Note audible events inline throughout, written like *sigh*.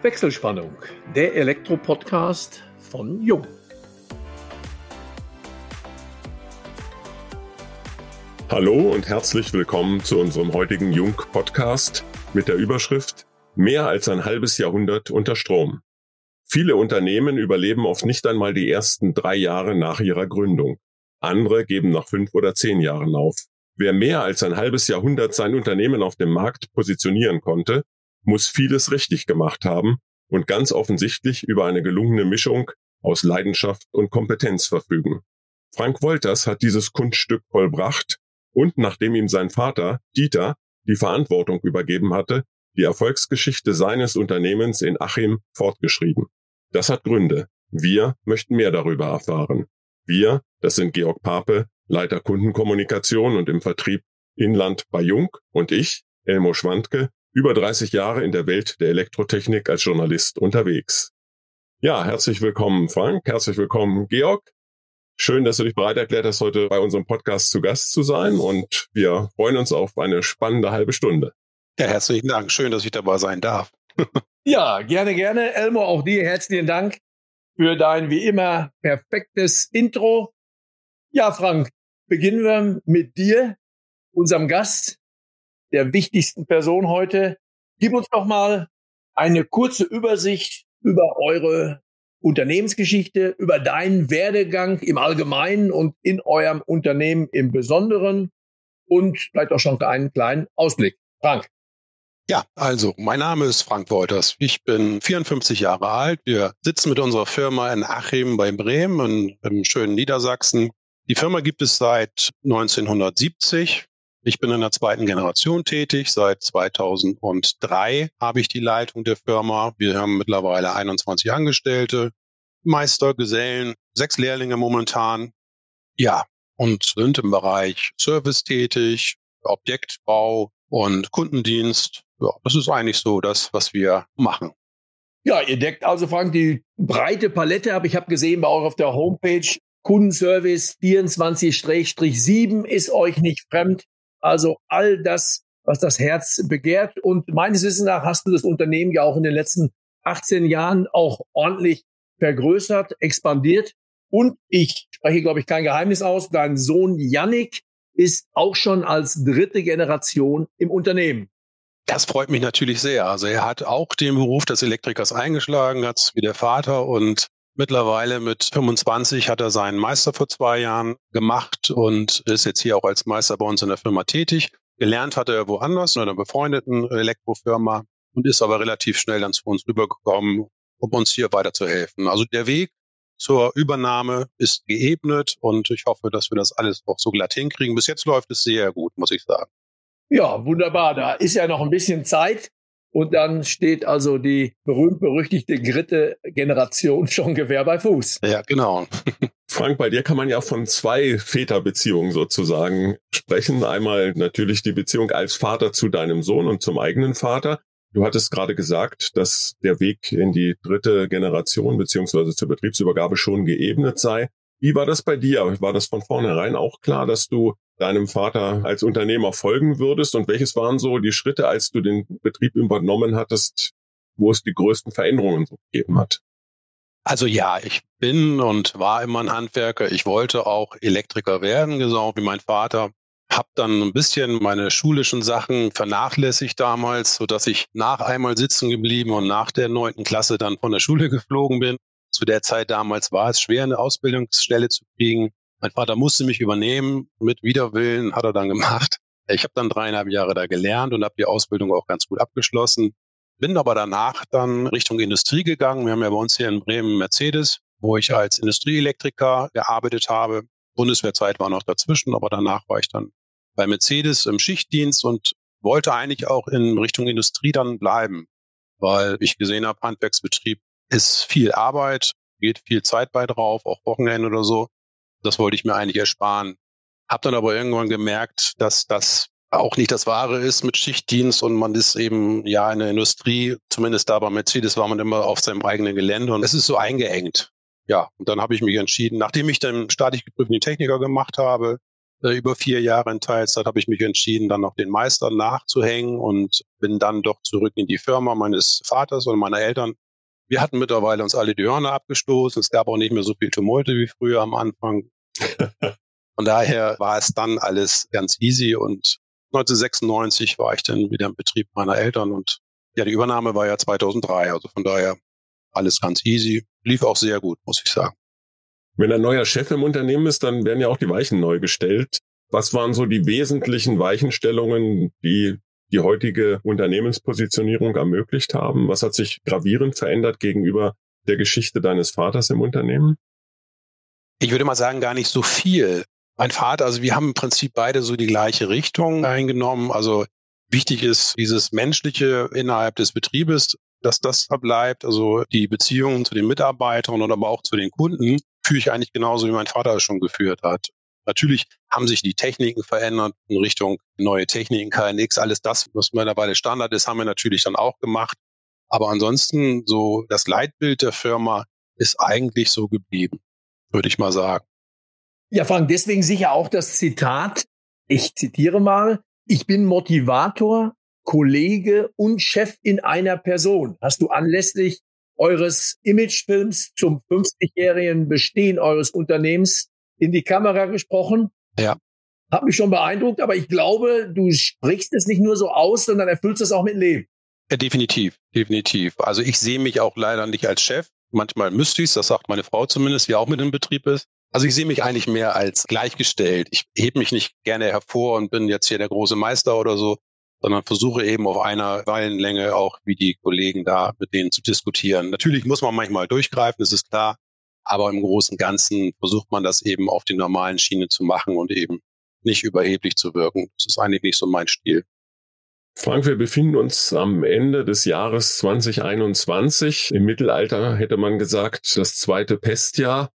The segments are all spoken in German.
Wechselspannung, der Elektro-Podcast von Jung. Hallo und herzlich willkommen zu unserem heutigen Jung-Podcast mit der Überschrift Mehr als ein halbes Jahrhundert unter Strom. Viele Unternehmen überleben oft nicht einmal die ersten drei Jahre nach ihrer Gründung. Andere geben nach fünf oder zehn Jahren auf. Wer mehr als ein halbes Jahrhundert sein Unternehmen auf dem Markt positionieren konnte, muss vieles richtig gemacht haben und ganz offensichtlich über eine gelungene Mischung aus Leidenschaft und Kompetenz verfügen. Frank Wolters hat dieses Kunststück vollbracht und nachdem ihm sein Vater, Dieter, die Verantwortung übergeben hatte, die Erfolgsgeschichte seines Unternehmens in Achim fortgeschrieben. Das hat Gründe. Wir möchten mehr darüber erfahren. Wir, das sind Georg Pape, Leiter Kundenkommunikation und im Vertrieb Inland bei Jung und ich, Elmo Schwandke, über 30 Jahre in der Welt der Elektrotechnik als Journalist unterwegs. Ja, herzlich willkommen Frank, herzlich willkommen Georg. Schön, dass du dich bereit erklärt hast, heute bei unserem Podcast zu Gast zu sein und wir freuen uns auf eine spannende halbe Stunde. Ja, herzlichen Dank. Schön, dass ich dabei sein darf. *laughs* ja, gerne, gerne. Elmo, auch dir herzlichen Dank für dein wie immer perfektes Intro. Ja, Frank, beginnen wir mit dir, unserem Gast, der wichtigsten Person heute. Gib uns doch mal eine kurze Übersicht über eure Unternehmensgeschichte, über deinen Werdegang im Allgemeinen und in eurem Unternehmen im Besonderen und vielleicht auch schon einen kleinen Ausblick. Frank. Ja, also mein Name ist Frank Wolters. Ich bin 54 Jahre alt. Wir sitzen mit unserer Firma in Achim bei Bremen im schönen Niedersachsen. Die Firma gibt es seit 1970. Ich bin in der zweiten Generation tätig. Seit 2003 habe ich die Leitung der Firma. Wir haben mittlerweile 21 Angestellte, Meister, Gesellen, sechs Lehrlinge momentan. Ja, und sind im Bereich Service tätig, Objektbau und Kundendienst. Ja, das ist eigentlich so das, was wir machen. Ja, ihr deckt also, Frank, die breite Palette ab. Ich habe gesehen bei euch auf der Homepage Kundenservice 24-7 ist euch nicht fremd. Also all das, was das Herz begehrt. Und meines Wissens nach hast du das Unternehmen ja auch in den letzten 18 Jahren auch ordentlich vergrößert, expandiert. Und ich spreche, glaube ich, kein Geheimnis aus. Dein Sohn Yannick ist auch schon als dritte Generation im Unternehmen. Das freut mich natürlich sehr. Also er hat auch den Beruf des Elektrikers eingeschlagen, hat wie der Vater und Mittlerweile mit 25 hat er seinen Meister vor zwei Jahren gemacht und ist jetzt hier auch als Meister bei uns in der Firma tätig. Gelernt hat er woanders in einer befreundeten Elektrofirma und ist aber relativ schnell dann zu uns rübergekommen, um uns hier weiterzuhelfen. Also der Weg zur Übernahme ist geebnet und ich hoffe, dass wir das alles auch so glatt hinkriegen. Bis jetzt läuft es sehr gut, muss ich sagen. Ja, wunderbar. Da ist ja noch ein bisschen Zeit. Und dann steht also die berühmt-berüchtigte dritte Generation schon Gewehr bei Fuß. Ja, genau. *laughs* Frank, bei dir kann man ja von zwei Väterbeziehungen sozusagen sprechen. Einmal natürlich die Beziehung als Vater zu deinem Sohn und zum eigenen Vater. Du hattest gerade gesagt, dass der Weg in die dritte Generation beziehungsweise zur Betriebsübergabe schon geebnet sei. Wie war das bei dir? War das von vornherein auch klar, dass du deinem Vater als Unternehmer folgen würdest? Und welches waren so die Schritte, als du den Betrieb übernommen hattest, wo es die größten Veränderungen gegeben hat? Also ja, ich bin und war immer ein Handwerker. Ich wollte auch Elektriker werden, genau wie mein Vater. Hab dann ein bisschen meine schulischen Sachen vernachlässigt damals, so dass ich nach einmal sitzen geblieben und nach der neunten Klasse dann von der Schule geflogen bin. Zu der Zeit damals war es schwer, eine Ausbildungsstelle zu kriegen. Mein Vater musste mich übernehmen, mit Widerwillen hat er dann gemacht. *laughs* Ich habe dann dreieinhalb Jahre da gelernt und habe die Ausbildung auch ganz gut abgeschlossen. Bin aber danach dann Richtung Industrie gegangen. Wir haben ja bei uns hier in Bremen Mercedes, wo ich als Industrieelektriker gearbeitet habe. Bundeswehrzeit war noch dazwischen, aber danach war ich dann bei Mercedes im Schichtdienst und wollte eigentlich auch in Richtung Industrie dann bleiben, weil ich gesehen habe, Handwerksbetrieb ist viel Arbeit, geht viel Zeit bei drauf, auch Wochenende oder so. Das wollte ich mir eigentlich ersparen. Hab dann aber irgendwann gemerkt, dass das auch nicht das Wahre ist mit Schichtdienst und man ist eben ja in der Industrie, zumindest da bei Mercedes war man immer auf seinem eigenen Gelände und es ist so eingeengt. Ja, und dann habe ich mich entschieden, nachdem ich dann staatlich geprüften Techniker gemacht habe, äh, über vier Jahre in Teilzeit, habe ich mich entschieden, dann noch den Meister nachzuhängen und bin dann doch zurück in die Firma meines Vaters und meiner Eltern. Wir hatten mittlerweile uns alle die Hörner abgestoßen. Es gab auch nicht mehr so viel Tumulte wie früher am Anfang. *laughs* Von daher war es dann alles ganz easy und 1996 war ich dann wieder im Betrieb meiner Eltern und ja, die Übernahme war ja 2003. Also von daher alles ganz easy. Lief auch sehr gut, muss ich sagen. Wenn ein neuer Chef im Unternehmen ist, dann werden ja auch die Weichen neu gestellt. Was waren so die wesentlichen Weichenstellungen, die die heutige Unternehmenspositionierung ermöglicht haben? Was hat sich gravierend verändert gegenüber der Geschichte deines Vaters im Unternehmen? Ich würde mal sagen, gar nicht so viel. Mein Vater, also wir haben im Prinzip beide so die gleiche Richtung eingenommen. Also wichtig ist dieses Menschliche innerhalb des Betriebes, dass das verbleibt. Also die Beziehungen zu den Mitarbeitern und aber auch zu den Kunden führe ich eigentlich genauso, wie mein Vater es schon geführt hat. Natürlich haben sich die Techniken verändert in Richtung neue Techniken, KNX, alles das, was mittlerweile Standard ist, haben wir natürlich dann auch gemacht. Aber ansonsten so das Leitbild der Firma ist eigentlich so geblieben, würde ich mal sagen. Ja, Frank, deswegen sicher auch das Zitat. Ich zitiere mal. Ich bin Motivator, Kollege und Chef in einer Person. Hast du anlässlich eures Imagefilms zum 50-jährigen Bestehen eures Unternehmens in die Kamera gesprochen. Ja. Hat mich schon beeindruckt, aber ich glaube, du sprichst es nicht nur so aus, sondern erfüllst es auch mit Leben. Ja, definitiv, definitiv. Also ich sehe mich auch leider nicht als Chef. Manchmal müsste ich das sagt meine Frau zumindest, die auch mit im Betrieb ist. Also ich sehe mich eigentlich mehr als gleichgestellt. Ich hebe mich nicht gerne hervor und bin jetzt hier der große Meister oder so, sondern versuche eben auf einer Wellenlänge auch wie die Kollegen da mit denen zu diskutieren. Natürlich muss man manchmal durchgreifen, das ist klar, aber im Großen und Ganzen versucht man das eben auf die normalen Schiene zu machen und eben nicht überheblich zu wirken. Das ist eigentlich nicht so mein Stil. Frank, wir befinden uns am Ende des Jahres 2021. Im Mittelalter hätte man gesagt, das zweite Pestjahr,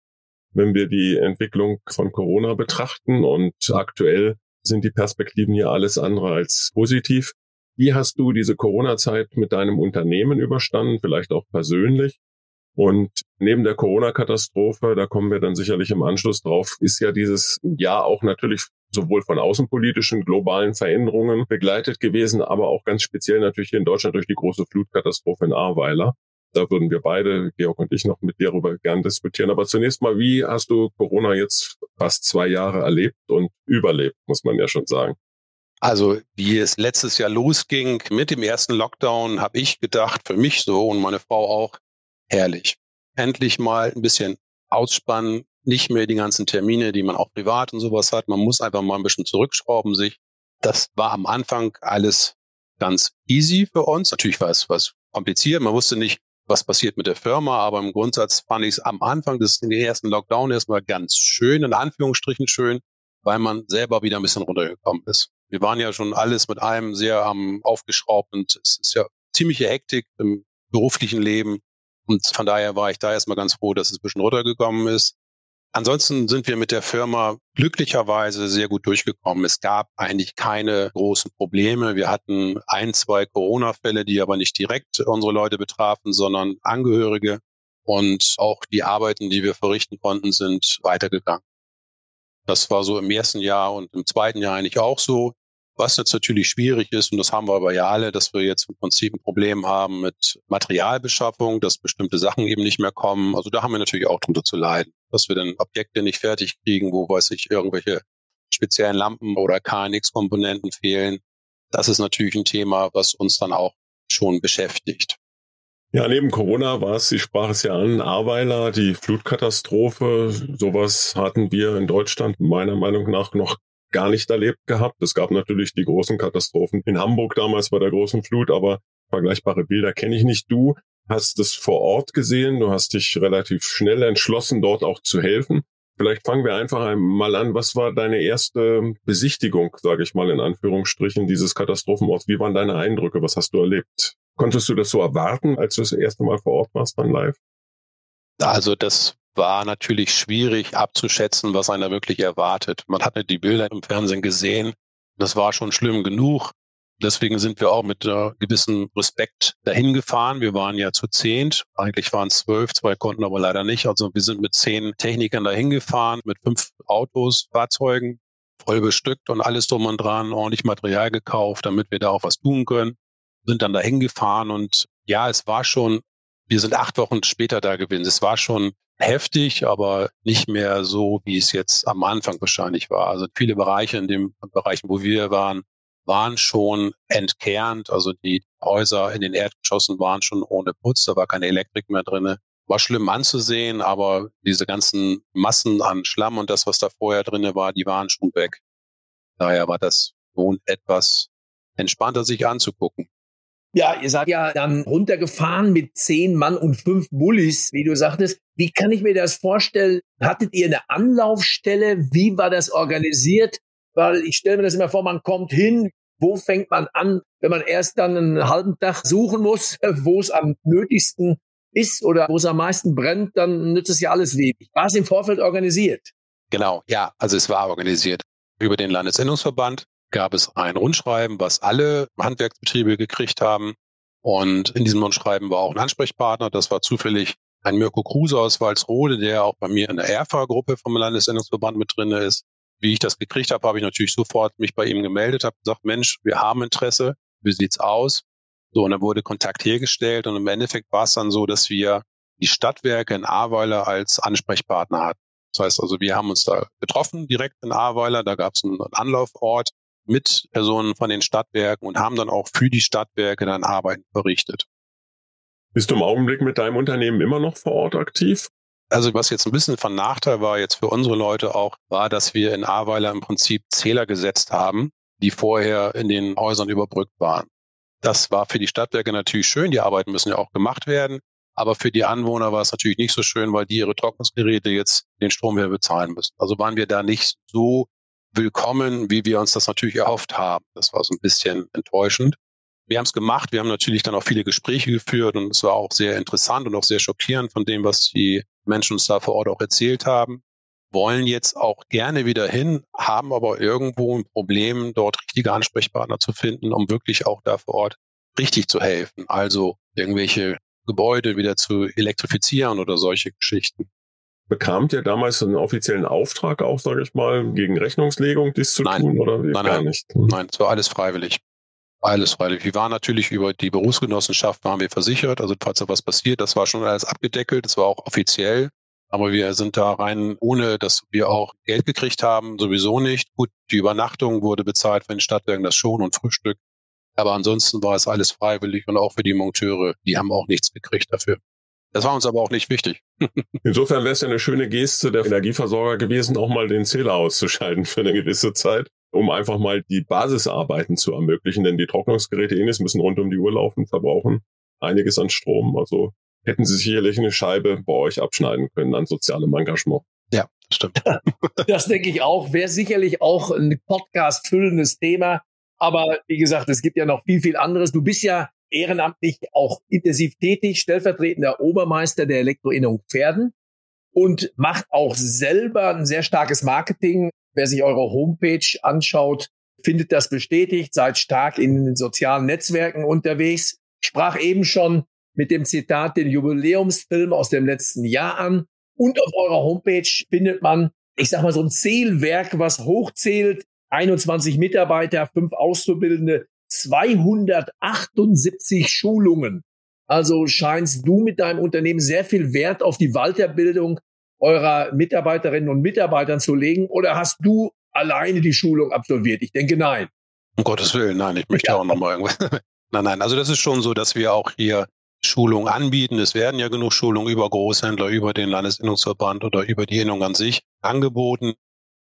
wenn wir die Entwicklung von Corona betrachten. Und aktuell sind die Perspektiven hier alles andere als positiv. Wie hast du diese Corona-Zeit mit deinem Unternehmen überstanden, vielleicht auch persönlich? Und neben der Corona-Katastrophe, da kommen wir dann sicherlich im Anschluss drauf, ist ja dieses Jahr auch natürlich sowohl von außenpolitischen globalen Veränderungen begleitet gewesen, aber auch ganz speziell natürlich hier in Deutschland durch die große Flutkatastrophe in Ahrweiler. Da würden wir beide, Georg und ich, noch mit dir darüber gern diskutieren. Aber zunächst mal, wie hast du Corona jetzt fast zwei Jahre erlebt und überlebt, muss man ja schon sagen? Also wie es letztes Jahr losging mit dem ersten Lockdown, habe ich gedacht, für mich so und meine Frau auch, herrlich. Endlich mal ein bisschen ausspannen, nicht mehr die ganzen Termine, die man auch privat und sowas hat. Man muss einfach mal ein bisschen zurückschrauben sich. Das war am Anfang alles ganz easy für uns. Natürlich war es was kompliziert. Man wusste nicht, was passiert mit der Firma, aber im Grundsatz fand ich es am Anfang des ersten Lockdown erstmal ganz schön, in Anführungsstrichen schön, weil man selber wieder ein bisschen runtergekommen ist. Wir waren ja schon alles mit allem sehr am aufgeschraubt und es ist ja ziemliche Hektik im beruflichen Leben. Und von daher war ich da erstmal ganz froh, dass es ein bisschen runtergekommen ist. Ansonsten sind wir mit der Firma glücklicherweise sehr gut durchgekommen. Es gab eigentlich keine großen Probleme. Wir hatten ein, zwei Corona-Fälle, die aber nicht direkt unsere Leute betrafen, sondern Angehörige. Und auch die Arbeiten, die wir verrichten konnten, sind weitergegangen. Das war so im ersten Jahr und im zweiten Jahr eigentlich auch so. Was jetzt natürlich schwierig ist, und das haben wir aber ja alle, dass wir jetzt im Prinzip ein Problem haben mit Materialbeschaffung, dass bestimmte Sachen eben nicht mehr kommen. Also da haben wir natürlich auch drunter zu leiden, dass wir dann Objekte nicht fertig kriegen, wo weiß ich, irgendwelche speziellen Lampen oder KNX-Komponenten fehlen. Das ist natürlich ein Thema, was uns dann auch schon beschäftigt. Ja, neben Corona war es, ich sprach es ja an, Ahrweiler, die Flutkatastrophe. Sowas hatten wir in Deutschland meiner Meinung nach noch gar nicht erlebt gehabt. Es gab natürlich die großen Katastrophen in Hamburg damals bei der großen Flut, aber vergleichbare Bilder kenne ich nicht. Du hast es vor Ort gesehen, du hast dich relativ schnell entschlossen, dort auch zu helfen. Vielleicht fangen wir einfach einmal an. Was war deine erste Besichtigung, sage ich mal in Anführungsstrichen, dieses Katastrophenorts? Wie waren deine Eindrücke? Was hast du erlebt? Konntest du das so erwarten, als du das erste Mal vor Ort warst dann live? Also das war natürlich schwierig abzuschätzen, was einer wirklich erwartet. Man hatte die Bilder im Fernsehen gesehen. Das war schon schlimm genug. Deswegen sind wir auch mit äh, gewissem Respekt dahin gefahren. Wir waren ja zu zehnt. Eigentlich waren es zwölf, zwei konnten aber leider nicht. Also wir sind mit zehn Technikern dahin gefahren, mit fünf Autos, Fahrzeugen. voll bestückt und alles drum und dran, ordentlich Material gekauft, damit wir da auch was tun können. Sind dann da hingefahren und ja, es war schon, wir sind acht Wochen später da gewesen. Es war schon heftig, aber nicht mehr so, wie es jetzt am Anfang wahrscheinlich war. Also viele Bereiche in den Bereichen, wo wir waren, waren schon entkernt. Also die Häuser in den Erdgeschossen waren schon ohne Putz, da war keine Elektrik mehr drinne. War schlimm anzusehen, aber diese ganzen Massen an Schlamm und das, was da vorher drinne war, die waren schon weg. Daher war das schon etwas entspannter, sich anzugucken. Ja, ihr seid ja dann runtergefahren mit zehn Mann und fünf Bullis, wie du sagtest. Wie kann ich mir das vorstellen? Hattet ihr eine Anlaufstelle? Wie war das organisiert? Weil ich stelle mir das immer vor, man kommt hin, wo fängt man an, wenn man erst dann einen halben Tag suchen muss, *laughs* wo es am nötigsten ist oder wo es am meisten brennt, dann nützt es ja alles wenig. War es im Vorfeld organisiert? Genau, ja, also es war organisiert. Über den Landesinnungsverband gab es ein Rundschreiben, was alle Handwerksbetriebe gekriegt haben. Und in diesem Rundschreiben war auch ein Ansprechpartner. Das war zufällig ein Mirko Kruse aus Walsrode, der auch bei mir in der ERFA-Gruppe vom Landesendungsverband mit drin ist. Wie ich das gekriegt habe, habe ich natürlich sofort mich bei ihm gemeldet, habe gesagt, Mensch, wir haben Interesse, wie sieht's aus? So, und dann wurde Kontakt hergestellt und im Endeffekt war es dann so, dass wir die Stadtwerke in Ahrweiler als Ansprechpartner hatten. Das heißt also, wir haben uns da getroffen direkt in Ahrweiler, da gab es einen Anlaufort mit Personen von den Stadtwerken und haben dann auch für die Stadtwerke dann Arbeiten verrichtet. Bist du im Augenblick mit deinem Unternehmen immer noch vor Ort aktiv? Also was jetzt ein bisschen von Nachteil war jetzt für unsere Leute auch, war, dass wir in Ahrweiler im Prinzip Zähler gesetzt haben, die vorher in den Häusern überbrückt waren. Das war für die Stadtwerke natürlich schön, die Arbeiten müssen ja auch gemacht werden. Aber für die Anwohner war es natürlich nicht so schön, weil die ihre Trocknungsgeräte jetzt den Strom wieder bezahlen müssen. Also waren wir da nicht so willkommen, wie wir uns das natürlich erhofft haben. Das war so ein bisschen enttäuschend. Wir haben es gemacht. Wir haben natürlich dann auch viele Gespräche geführt und es war auch sehr interessant und auch sehr schockierend von dem, was die Menschen uns da vor Ort auch erzählt haben. Wollen jetzt auch gerne wieder hin, haben aber irgendwo ein Problem, dort richtige Ansprechpartner zu finden, um wirklich auch da vor Ort richtig zu helfen. Also irgendwelche Gebäude wieder zu elektrifizieren oder solche Geschichten. Bekamt ihr damals einen offiziellen Auftrag auch, sage ich mal, gegen Rechnungslegung dies zu nein. tun oder nein, gar nein. nicht? Nein, es war alles freiwillig. Alles freiwillig. Wir waren natürlich über die Berufsgenossenschaft waren wir versichert. Also falls da was passiert, das war schon alles abgedeckelt. Das war auch offiziell. Aber wir sind da rein, ohne dass wir auch Geld gekriegt haben, sowieso nicht. Gut, die Übernachtung wurde bezahlt für den Stadtwerken, das schon und Frühstück. Aber ansonsten war es alles freiwillig und auch für die Monteure, die haben auch nichts gekriegt dafür. Das war uns aber auch nicht wichtig. *laughs* Insofern wäre es ja eine schöne Geste der Energieversorger gewesen, auch mal den Zähler auszuschalten für eine gewisse Zeit, um einfach mal die Basisarbeiten zu ermöglichen. Denn die Trocknungsgeräte Enis müssen rund um die Uhr laufen, verbrauchen einiges an Strom. Also hätten sie sicherlich eine Scheibe bei euch abschneiden können an sozialem Engagement. Ja, stimmt. *laughs* Das denke ich auch. Wäre sicherlich auch ein Podcast füllendes Thema. Aber wie gesagt, es gibt ja noch viel, viel anderes. Du bist ja ehrenamtlich auch intensiv tätig, stellvertretender Obermeister der Elektroinnung Pferden und macht auch selber ein sehr starkes Marketing. Wer sich eure Homepage anschaut, findet das bestätigt, seid stark in den sozialen Netzwerken unterwegs. Sprach eben schon mit dem Zitat den Jubiläumsfilm aus dem letzten Jahr an. Und auf eurer Homepage findet man, ich sag mal, so ein Zählwerk, was hochzählt. 21 Mitarbeiter, fünf Auszubildende, 278 Schulungen. Also scheinst du mit deinem Unternehmen sehr viel Wert auf die Weiterbildung eurer Mitarbeiterinnen und Mitarbeitern zu legen oder hast du alleine die Schulung absolviert? Ich denke nein. Um Gottes Willen, nein, ich möchte ja. auch nochmal irgendwas. *laughs* nein, nein, also das ist schon so, dass wir auch hier Schulungen anbieten. Es werden ja genug Schulungen über Großhändler, über den Landesinnungsverband oder über die Innung an sich angeboten.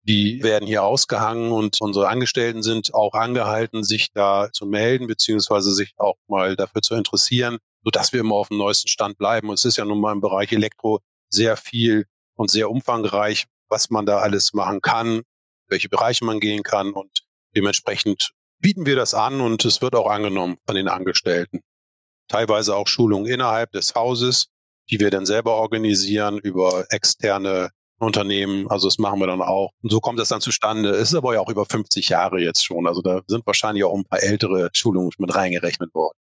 Die werden hier ausgehangen und unsere Angestellten sind auch angehalten, sich da zu melden, beziehungsweise sich auch mal dafür zu interessieren, sodass wir immer auf dem neuesten Stand bleiben. Und es ist ja nun mal im Bereich Elektro sehr viel und sehr umfangreich, was man da alles machen kann, welche Bereiche man gehen kann. Und dementsprechend bieten wir das an und es wird auch angenommen von den Angestellten. Teilweise auch Schulungen innerhalb des Hauses, die wir dann selber organisieren über externe Unternehmen. Also das machen wir dann auch. Und so kommt das dann zustande. Es ist aber ja auch über 50 Jahre jetzt schon. Also da sind wahrscheinlich auch ein paar ältere Schulungen mit reingerechnet worden.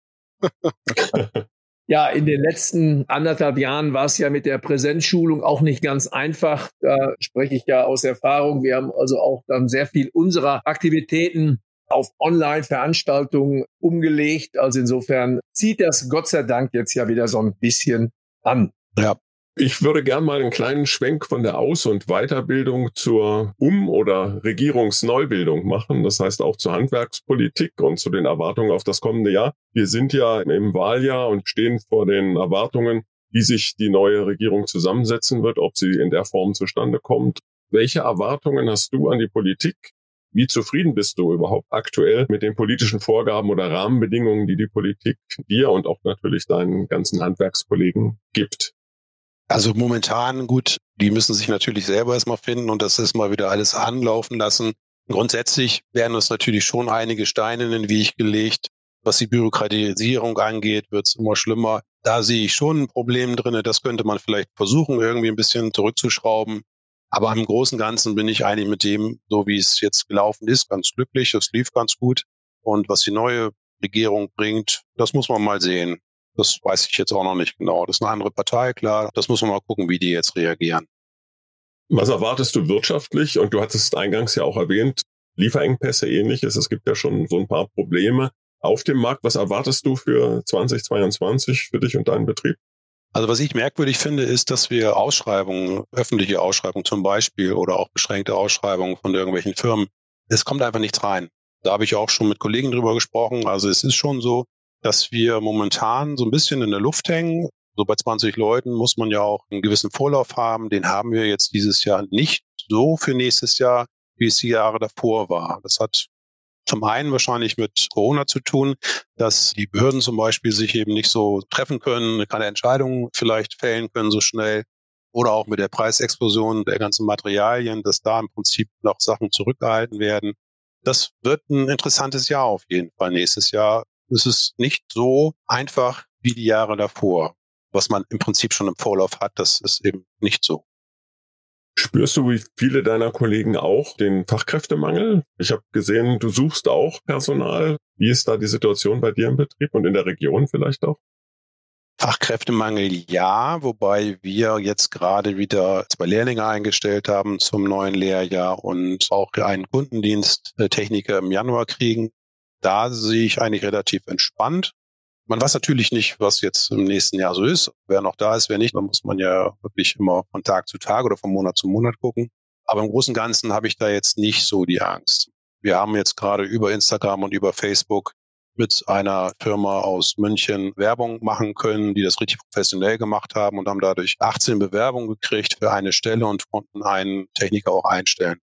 *laughs* Ja, in den letzten anderthalb Jahren war es ja mit der Präsenzschulung auch nicht ganz einfach. Da spreche ich ja aus Erfahrung. Wir haben also auch dann sehr viel unserer Aktivitäten auf Online-Veranstaltungen umgelegt. Also insofern zieht das Gott sei Dank jetzt ja wieder so ein bisschen an. Ja, ich würde gern mal einen kleinen Schwenk von der Aus- und Weiterbildung zur Um- oder Regierungsneubildung machen. Das heißt auch zur Handwerkspolitik und zu den Erwartungen auf das kommende Jahr. Wir sind ja im Wahljahr und stehen vor den Erwartungen, wie sich die neue Regierung zusammensetzen wird, ob sie in der Form zustande kommt. Welche Erwartungen hast du an die Politik? Wie zufrieden bist du überhaupt aktuell mit den politischen Vorgaben oder Rahmenbedingungen, die die Politik dir und auch natürlich deinen ganzen Handwerkskollegen gibt? Also momentan, gut, die müssen sich natürlich selber erstmal finden und das ist mal wieder alles anlaufen lassen. Grundsätzlich werden uns natürlich schon einige Steine in den Weg gelegt. Was die Bürokratisierung angeht, wird es immer schlimmer. Da sehe ich schon ein Problem drin. Das könnte man vielleicht versuchen, irgendwie ein bisschen zurückzuschrauben. Aber im Großen und Ganzen bin ich eigentlich mit dem, so wie es jetzt gelaufen ist, ganz glücklich. Es lief ganz gut. Und was die neue Regierung bringt, das muss man mal sehen. Das weiß ich jetzt auch noch nicht genau. Das ist eine andere Partei, klar. Das muss man mal gucken, wie die jetzt reagieren. Was erwartest du wirtschaftlich? Und du hattest eingangs ja auch erwähnt, Lieferengpässe ähnliches. Es gibt ja schon so ein paar Probleme auf dem Markt. Was erwartest du für 2022 für dich und deinen Betrieb? Also was ich merkwürdig finde, ist, dass wir Ausschreibungen, öffentliche Ausschreibungen zum Beispiel oder auch beschränkte Ausschreibungen von irgendwelchen Firmen, es kommt einfach nichts rein. Da habe ich auch schon mit Kollegen drüber gesprochen. Also es ist schon so, dass wir momentan so ein bisschen in der Luft hängen. So bei 20 Leuten muss man ja auch einen gewissen Vorlauf haben. Den haben wir jetzt dieses Jahr nicht so für nächstes Jahr, wie es die Jahre davor war. Das hat zum einen wahrscheinlich mit Corona zu tun, dass die Behörden zum Beispiel sich eben nicht so treffen können, keine Entscheidungen vielleicht fällen können so schnell. Oder auch mit der Preisexplosion der ganzen Materialien, dass da im Prinzip noch Sachen zurückgehalten werden. Das wird ein interessantes Jahr auf jeden Fall nächstes Jahr es ist nicht so einfach wie die Jahre davor. Was man im Prinzip schon im Vorlauf hat, das ist eben nicht so. Spürst du wie viele deiner Kollegen auch den Fachkräftemangel? Ich habe gesehen, du suchst auch Personal. Wie ist da die Situation bei dir im Betrieb und in der Region vielleicht auch? Fachkräftemangel ja, wobei wir jetzt gerade wieder zwei Lehrlinge eingestellt haben zum neuen Lehrjahr und auch einen Kundendiensttechniker im Januar kriegen da sehe ich eigentlich relativ entspannt. Man weiß natürlich nicht, was jetzt im nächsten Jahr so ist. Wer noch da ist, wer nicht, dann muss man ja wirklich immer von Tag zu Tag oder von Monat zu Monat gucken. Aber im Großen und Ganzen habe ich da jetzt nicht so die Angst. Wir haben jetzt gerade über Instagram und über Facebook mit einer Firma aus München Werbung machen können, die das richtig professionell gemacht haben und haben dadurch 18 Bewerbungen gekriegt für eine Stelle und konnten einen Techniker auch einstellen.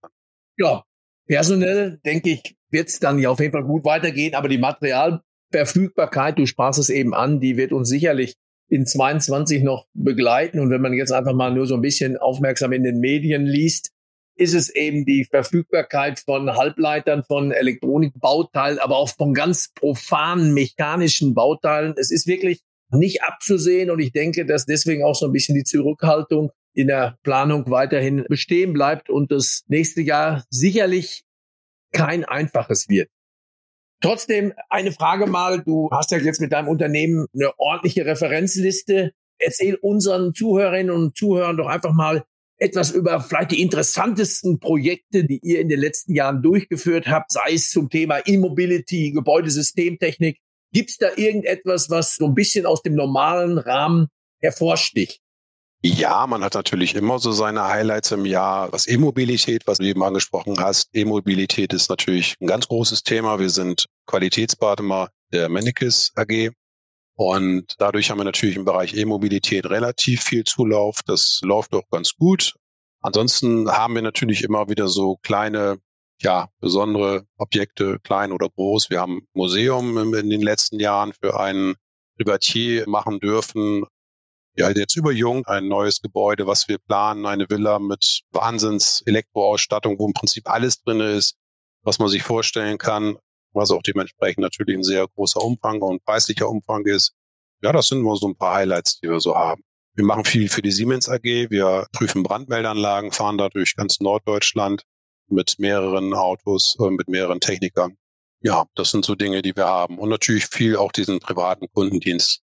Ja, personell denke ich, wird es dann ja auf jeden Fall gut weitergehen. Aber die Materialverfügbarkeit, du sprachst es eben an, die wird uns sicherlich in 22 noch begleiten. Und wenn man jetzt einfach mal nur so ein bisschen aufmerksam in den Medien liest, ist es eben die Verfügbarkeit von Halbleitern, von Elektronikbauteilen, aber auch von ganz profanen mechanischen Bauteilen. Es ist wirklich nicht abzusehen und ich denke, dass deswegen auch so ein bisschen die Zurückhaltung in der Planung weiterhin bestehen bleibt und das nächste Jahr sicherlich kein einfaches wird. Trotzdem eine Frage mal, du hast ja jetzt mit deinem Unternehmen eine ordentliche Referenzliste. Erzähl unseren Zuhörerinnen und Zuhörern doch einfach mal etwas über vielleicht die interessantesten Projekte, die ihr in den letzten Jahren durchgeführt habt, sei es zum Thema E-Mobility, Gebäudesystemtechnik. Gibt es da irgendetwas, was so ein bisschen aus dem normalen Rahmen hervorsticht? Ja, man hat natürlich immer so seine Highlights im Jahr. Was E-Mobilität, was du eben angesprochen hast. E-Mobilität ist natürlich ein ganz großes Thema. Wir sind Qualitätspartner der Mennekes AG. Und dadurch haben wir natürlich im Bereich E-Mobilität relativ viel Zulauf. Das läuft auch ganz gut. Ansonsten haben wir natürlich immer wieder so kleine, ja, besondere Objekte, klein oder groß. Wir haben Museum in den letzten Jahren für einen Privatier machen dürfen, ja, jetzt über Jung ein neues Gebäude, was wir planen, eine Villa mit Wahnsinns Elektroausstattung, wo im Prinzip alles drin ist, was man sich vorstellen kann, was auch dementsprechend natürlich ein sehr großer Umfang und preislicher Umfang ist. Ja, das sind nur so ein paar Highlights, die wir so haben. Wir machen viel für die Siemens AG. Wir prüfen Brandmeldanlagen, fahren da durch ganz Norddeutschland mit mehreren Autos, äh, mit mehreren Technikern. Ja, das sind so Dinge, die wir haben. Und natürlich viel auch diesen privaten Kundendienst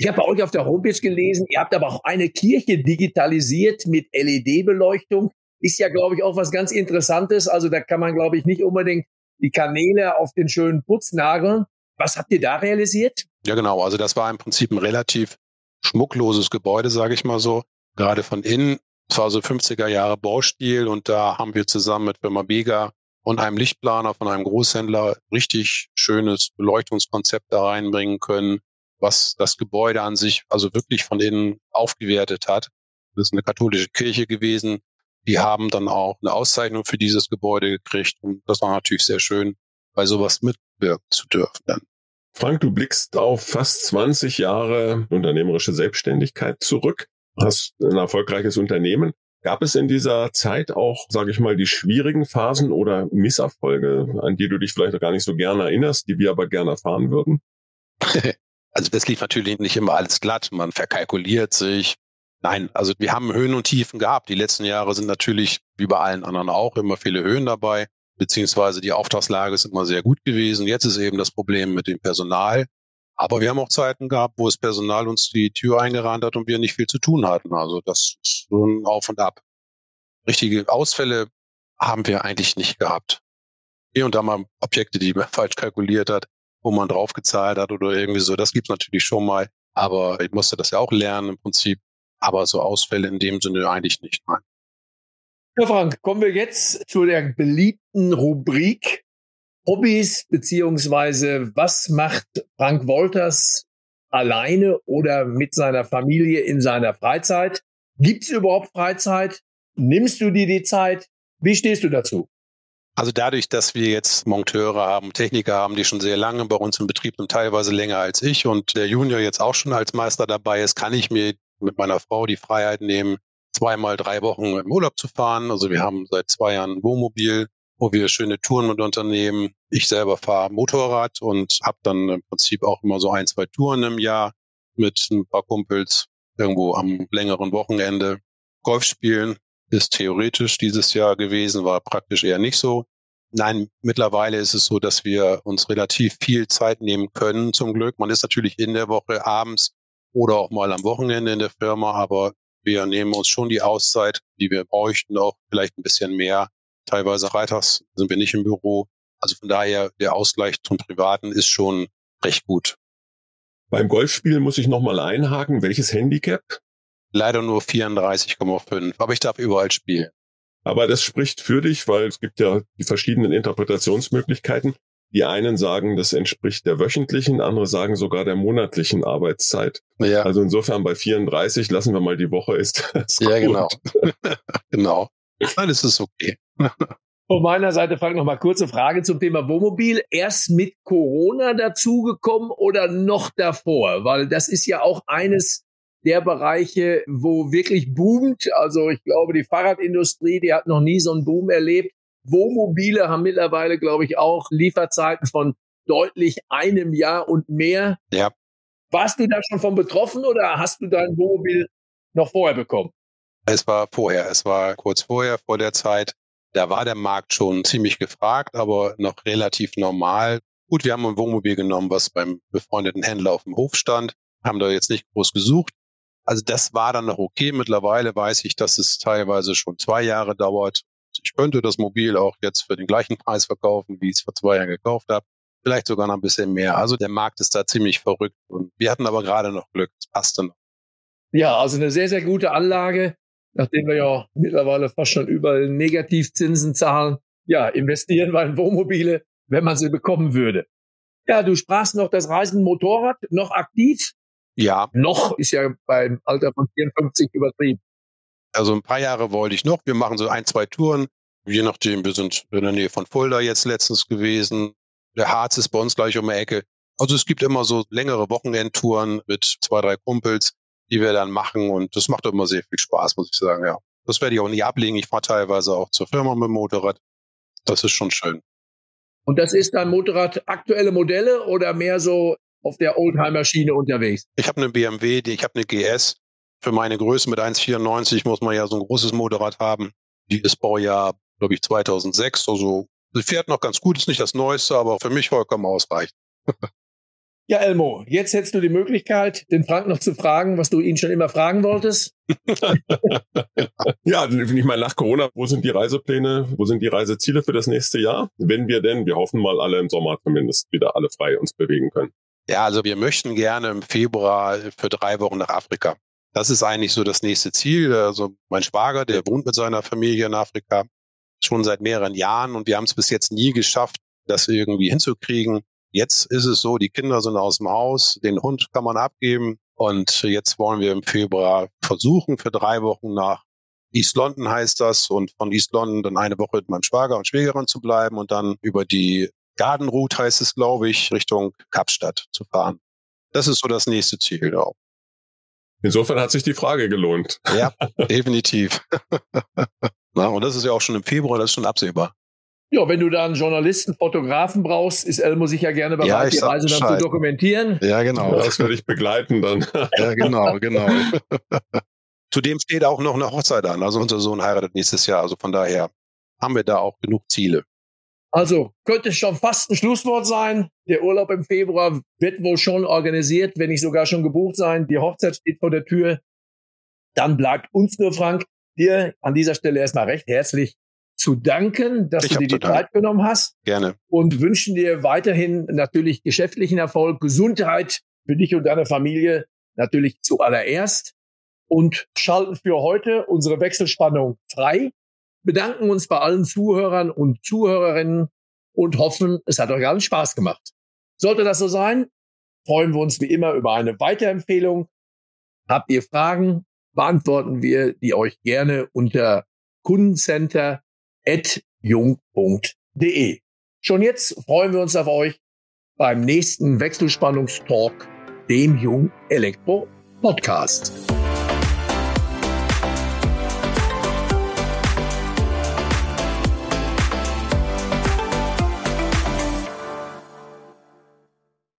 Ich habe bei euch auf der Homepage gelesen, ihr habt aber auch eine Kirche digitalisiert mit LED-Beleuchtung. Ist ja, glaube ich, auch was ganz Interessantes. Also da kann man, glaube ich, nicht unbedingt die Kanäle auf den schönen Putz nageln. Was habt ihr da realisiert? Ja, genau. Also das war im Prinzip ein relativ schmuckloses Gebäude, sage ich mal so. Gerade von innen. Es war so 50er Jahre Baustil und da haben wir zusammen mit Firma Bega und einem Lichtplaner von einem Großhändler richtig schönes Beleuchtungskonzept da reinbringen können was das Gebäude an sich also wirklich von innen aufgewertet hat. Das ist eine katholische Kirche gewesen. Die haben dann auch eine Auszeichnung für dieses Gebäude gekriegt. Und das war natürlich sehr schön, bei sowas mitwirken zu dürfen dann. Frank, du blickst auf fast 20 Jahre unternehmerische Selbstständigkeit zurück, hast ein erfolgreiches Unternehmen. Gab es in dieser Zeit auch, sage ich mal, die schwierigen Phasen oder Misserfolge, an die du dich vielleicht gar nicht so gerne erinnerst, die wir aber gerne erfahren würden? *laughs* Also das lief natürlich nicht immer alles glatt. Man verkalkuliert sich. Nein, also wir haben Höhen und Tiefen gehabt. Die letzten Jahre sind natürlich, wie bei allen anderen auch, immer viele Höhen dabei. Beziehungsweise die Auftragslage ist immer sehr gut gewesen. Jetzt ist eben das Problem mit dem Personal. Aber wir haben auch Zeiten gehabt, wo das Personal uns die Tür eingerannt hat und wir nicht viel zu tun hatten. Also das ist so ein Auf und Ab. Richtige Ausfälle haben wir eigentlich nicht gehabt. Hier und da mal Objekte, die man *laughs* falsch kalkuliert hat wo man draufgezahlt hat oder irgendwie so. Das gibt's natürlich schon mal. Aber ich musste das ja auch lernen im Prinzip. Aber so Ausfälle in dem Sinne eigentlich nicht. Nein. Herr Frank, kommen wir jetzt zu der beliebten Rubrik Hobbys beziehungsweise was macht Frank Wolters alleine oder mit seiner Familie in seiner Freizeit? Gibt es überhaupt Freizeit? Nimmst du dir die Zeit? Wie stehst du dazu? Also dadurch, dass wir jetzt Monteure haben, Techniker haben, die schon sehr lange bei uns im Betrieb sind, teilweise länger als ich und der Junior jetzt auch schon als Meister dabei ist, kann ich mir mit meiner Frau die Freiheit nehmen, zweimal drei Wochen im Urlaub zu fahren. Also wir haben seit zwei Jahren ein Wohnmobil, wo wir schöne Touren mit unternehmen. Ich selber fahre Motorrad und habe dann im Prinzip auch immer so ein, zwei Touren im Jahr mit ein paar Kumpels irgendwo am längeren Wochenende. Golf spielen ist theoretisch dieses Jahr gewesen, war praktisch eher nicht so. Nein, mittlerweile ist es so, dass wir uns relativ viel Zeit nehmen können, zum Glück. Man ist natürlich in der Woche abends oder auch mal am Wochenende in der Firma, aber wir nehmen uns schon die Auszeit, die wir bräuchten, auch vielleicht ein bisschen mehr. Teilweise freitags sind wir nicht im Büro. Also von daher, der Ausgleich zum Privaten ist schon recht gut. Beim Golfspielen muss ich nochmal einhaken. Welches Handicap? Leider nur 34,5, aber ich darf überall spielen. Aber das spricht für dich, weil es gibt ja die verschiedenen Interpretationsmöglichkeiten. Die einen sagen, das entspricht der wöchentlichen, andere sagen sogar der monatlichen Arbeitszeit. Ja. Also insofern bei 34 lassen wir mal die Woche ist das Ja, genau. *laughs* genau. Alles ist okay. Von meiner Seite, Frank, noch mal kurze Frage zum Thema Wohnmobil. Erst mit Corona dazugekommen oder noch davor? Weil das ist ja auch eines der Bereiche, wo wirklich boomt. Also ich glaube, die Fahrradindustrie, die hat noch nie so einen Boom erlebt. Wohnmobile haben mittlerweile, glaube ich, auch Lieferzeiten von deutlich einem Jahr und mehr. Ja. Warst du da schon von betroffen oder hast du dein Wohnmobil noch vorher bekommen? Es war vorher, es war kurz vorher, vor der Zeit. Da war der Markt schon ziemlich gefragt, aber noch relativ normal. Gut, wir haben ein Wohnmobil genommen, was beim befreundeten Händler auf dem Hof stand, haben da jetzt nicht groß gesucht, also das war dann noch okay. Mittlerweile weiß ich, dass es teilweise schon zwei Jahre dauert. Ich könnte das Mobil auch jetzt für den gleichen Preis verkaufen, wie ich es vor zwei Jahren gekauft habe. Vielleicht sogar noch ein bisschen mehr. Also der Markt ist da ziemlich verrückt. Und wir hatten aber gerade noch Glück. Es passte noch. Ja, also eine sehr, sehr gute Anlage, nachdem wir ja mittlerweile fast schon überall Negativzinsen zahlen. Ja, investieren wir in Wohnmobile, wenn man sie bekommen würde. Ja, du sprachst noch das Reisen Motorrad, noch aktiv? Ja. Noch ist ja beim Alter von 54 übertrieben. Also ein paar Jahre wollte ich noch. Wir machen so ein, zwei Touren. Je nachdem, wir sind in der Nähe von Fulda jetzt letztens gewesen. Der Harz ist bei uns gleich um die Ecke. Also es gibt immer so längere Wochenendtouren mit zwei, drei Kumpels, die wir dann machen. Und das macht immer sehr viel Spaß, muss ich sagen, ja. Das werde ich auch nie ablegen. Ich fahre teilweise auch zur Firma mit dem Motorrad. Das ist schon schön. Und das ist dann Motorrad aktuelle Modelle oder mehr so auf der Oldtimer-Schiene unterwegs? Ich habe eine BMW, ich habe eine GS. Für meine Größe mit 1,94 muss man ja so ein großes Motorrad haben. Die ist Baujahr, glaube ich, 2006. Also sie fährt noch ganz gut, ist nicht das Neueste, aber für mich vollkommen ausreichend. Ja, Elmo, jetzt hättest du die Möglichkeit, den Frank noch zu fragen, was du ihn schon immer fragen wolltest. *laughs* ja, ich meine, nach Corona, wo sind die Reisepläne, wo sind die Reiseziele für das nächste Jahr? Wenn wir denn, wir hoffen mal alle im Sommer zumindest, wieder alle frei uns bewegen können. Ja, also wir möchten gerne im Februar für drei Wochen nach Afrika. Das ist eigentlich so das nächste Ziel. Also mein Schwager, der wohnt mit seiner Familie in Afrika schon seit mehreren Jahren und wir haben es bis jetzt nie geschafft, das irgendwie hinzukriegen. Jetzt ist es so, die Kinder sind aus dem Haus, den Hund kann man abgeben und jetzt wollen wir im Februar versuchen, für drei Wochen nach East London heißt das und von East London dann eine Woche mit meinem Schwager und Schwägerin zu bleiben und dann über die Garden Route heißt es, glaube ich, Richtung Kapstadt zu fahren. Das ist so das nächste Ziel auch. Insofern hat sich die Frage gelohnt. Ja, *laughs* definitiv. *laughs* Na, und das ist ja auch schon im Februar, das ist schon absehbar. Ja, wenn du da einen Journalisten, Fotografen brauchst, ist Elmo sicher gerne bereit, ja, die Reise dann zu dokumentieren. Ja, genau. Das werde ich begleiten dann. *laughs* ja, genau, genau. Zudem steht auch noch eine Hochzeit an. Also unser Sohn heiratet nächstes Jahr. Also von daher haben wir da auch genug Ziele. Also könnte schon fast ein Schlusswort sein. Der Urlaub im Februar wird wohl schon organisiert, wenn nicht sogar schon gebucht sein. Die Hochzeit steht vor der Tür. Dann bleibt uns nur, Frank, dir an dieser Stelle erstmal recht herzlich zu danken, dass ich du dir die Zeit genommen hast. Gerne. Und wünschen dir weiterhin natürlich geschäftlichen Erfolg, Gesundheit für dich und deine Familie natürlich zuallererst und schalten für heute unsere Wechselspannung frei, bedanken uns bei allen Zuhörern und Zuhörerinnen und hoffen, es hat euch allen Spaß gemacht. Sollte das so sein, freuen wir uns wie immer über eine Weiterempfehlung. Habt ihr Fragen, beantworten wir die euch gerne unter Kundencenter jung.de. Schon jetzt freuen wir uns auf euch beim nächsten Wechselspannungstalk, dem Jung Elektro Podcast.